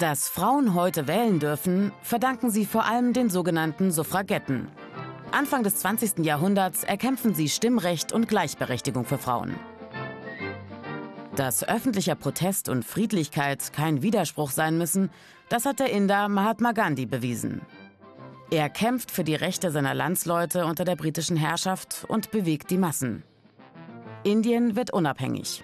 Dass Frauen heute wählen dürfen, verdanken sie vor allem den sogenannten Suffragetten. Anfang des 20. Jahrhunderts erkämpfen sie Stimmrecht und Gleichberechtigung für Frauen. Dass öffentlicher Protest und Friedlichkeit kein Widerspruch sein müssen, das hat der Inder Mahatma Gandhi bewiesen. Er kämpft für die Rechte seiner Landsleute unter der britischen Herrschaft und bewegt die Massen. Indien wird unabhängig.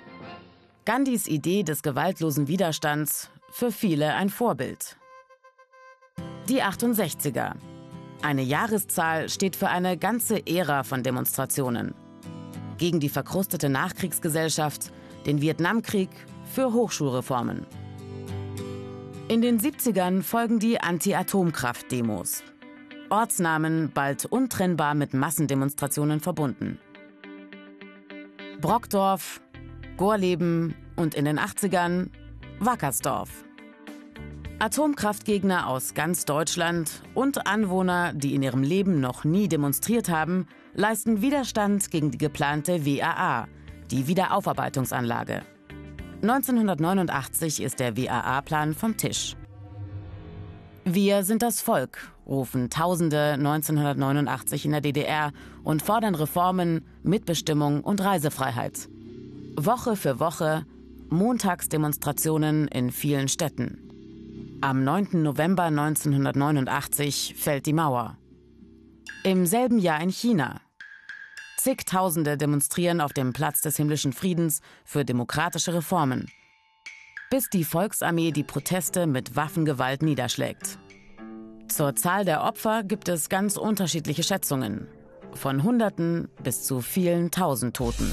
Gandhis Idee des gewaltlosen Widerstands für viele ein Vorbild. Die 68er. Eine Jahreszahl steht für eine ganze Ära von Demonstrationen. Gegen die verkrustete Nachkriegsgesellschaft, den Vietnamkrieg, für Hochschulreformen. In den 70ern folgen die Anti-Atomkraft-Demos. Ortsnamen bald untrennbar mit Massendemonstrationen verbunden. Brockdorf, Gorleben und in den 80ern Wackersdorf. Atomkraftgegner aus ganz Deutschland und Anwohner, die in ihrem Leben noch nie demonstriert haben, leisten Widerstand gegen die geplante WAA, die Wiederaufarbeitungsanlage. 1989 ist der WAA-Plan vom Tisch. Wir sind das Volk, rufen Tausende 1989 in der DDR und fordern Reformen, Mitbestimmung und Reisefreiheit. Woche für Woche Montagsdemonstrationen in vielen Städten. Am 9. November 1989 fällt die Mauer. Im selben Jahr in China. Zigtausende demonstrieren auf dem Platz des himmlischen Friedens für demokratische Reformen, bis die Volksarmee die Proteste mit Waffengewalt niederschlägt. Zur Zahl der Opfer gibt es ganz unterschiedliche Schätzungen, von Hunderten bis zu vielen Tausend Toten.